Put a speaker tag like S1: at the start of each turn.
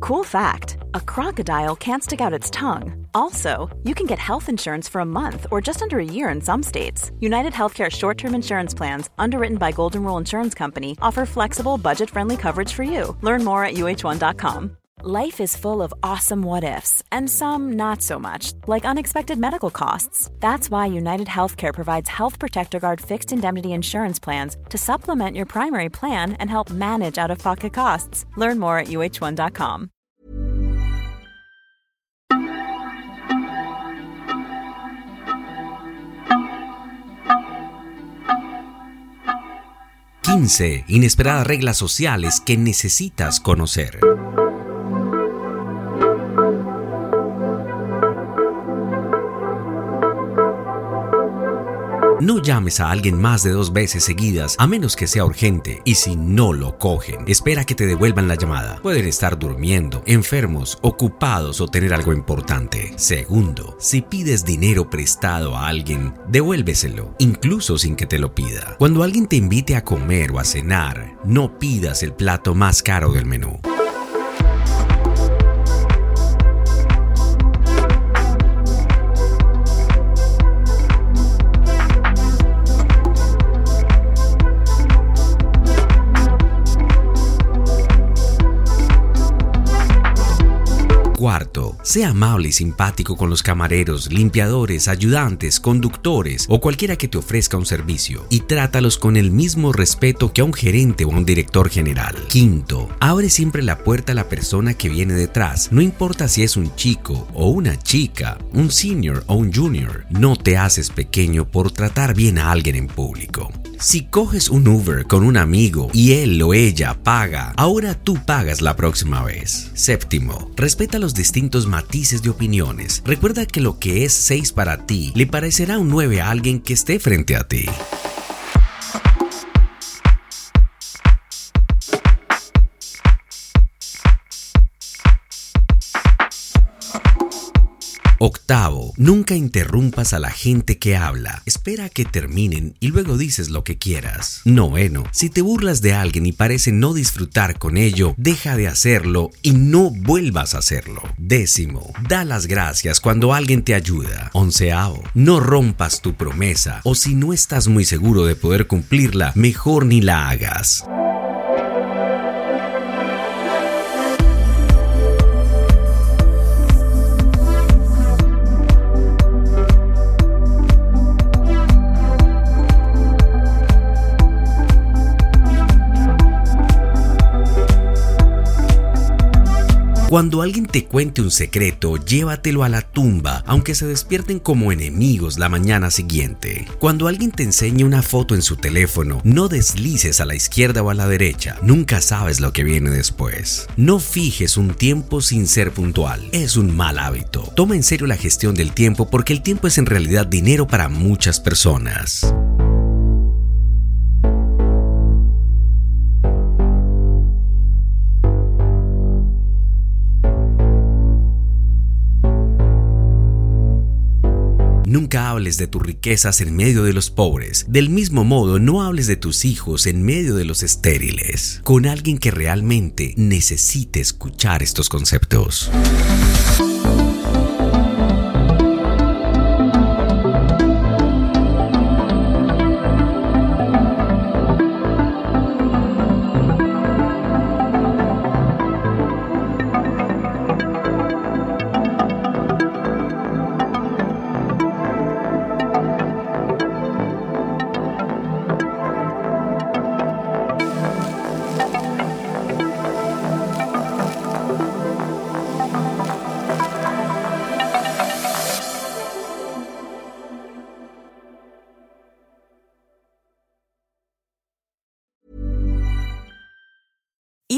S1: Cool fact, a crocodile can't stick out its tongue. Also, you can get health insurance for a month or just under a year in some states. United Healthcare short-term insurance plans, underwritten by Golden Rule Insurance Company, offer flexible, budget-friendly coverage for you. Learn more at uh1.com. Life is full of awesome what ifs, and some not so much, like unexpected medical costs. That's why United Healthcare provides Health Protector Guard fixed indemnity insurance plans to supplement your primary plan and help manage out of pocket costs. Learn more at uh1.com.
S2: ¡15! Inesperadas reglas sociales que necesitas conocer. No llames a alguien más de dos veces seguidas a menos que sea urgente y si no lo cogen, espera que te devuelvan la llamada. Pueden estar durmiendo, enfermos, ocupados o tener algo importante. Segundo, si pides dinero prestado a alguien, devuélveselo, incluso sin que te lo pida. Cuando alguien te invite a comer o a cenar, no pidas el plato más caro del menú. Sea amable y simpático con los camareros, limpiadores, ayudantes, conductores o cualquiera que te ofrezca un servicio y trátalos con el mismo respeto que a un gerente o a un director general. Quinto, abre siempre la puerta a la persona que viene detrás, no importa si es un chico o una chica, un senior o un junior, no te haces pequeño por tratar bien a alguien en público. Si coges un Uber con un amigo y él o ella paga, ahora tú pagas la próxima vez. Séptimo, respeta los distintos matices de opiniones. Recuerda que lo que es 6 para ti le parecerá un 9 a alguien que esté frente a ti. Octavo, nunca interrumpas a la gente que habla. Espera a que terminen y luego dices lo que quieras. Noveno, si te burlas de alguien y parece no disfrutar con ello, deja de hacerlo y no vuelvas a hacerlo. Décimo, da las gracias cuando alguien te ayuda. Onceavo, no rompas tu promesa o si no estás muy seguro de poder cumplirla, mejor ni la hagas. Cuando alguien te cuente un secreto, llévatelo a la tumba, aunque se despierten como enemigos la mañana siguiente. Cuando alguien te enseñe una foto en su teléfono, no deslices a la izquierda o a la derecha, nunca sabes lo que viene después. No fijes un tiempo sin ser puntual, es un mal hábito. Toma en serio la gestión del tiempo porque el tiempo es en realidad dinero para muchas personas. Nunca hables de tus riquezas en medio de los pobres. Del mismo modo, no hables de tus hijos en medio de los estériles. Con alguien que realmente necesite escuchar estos conceptos.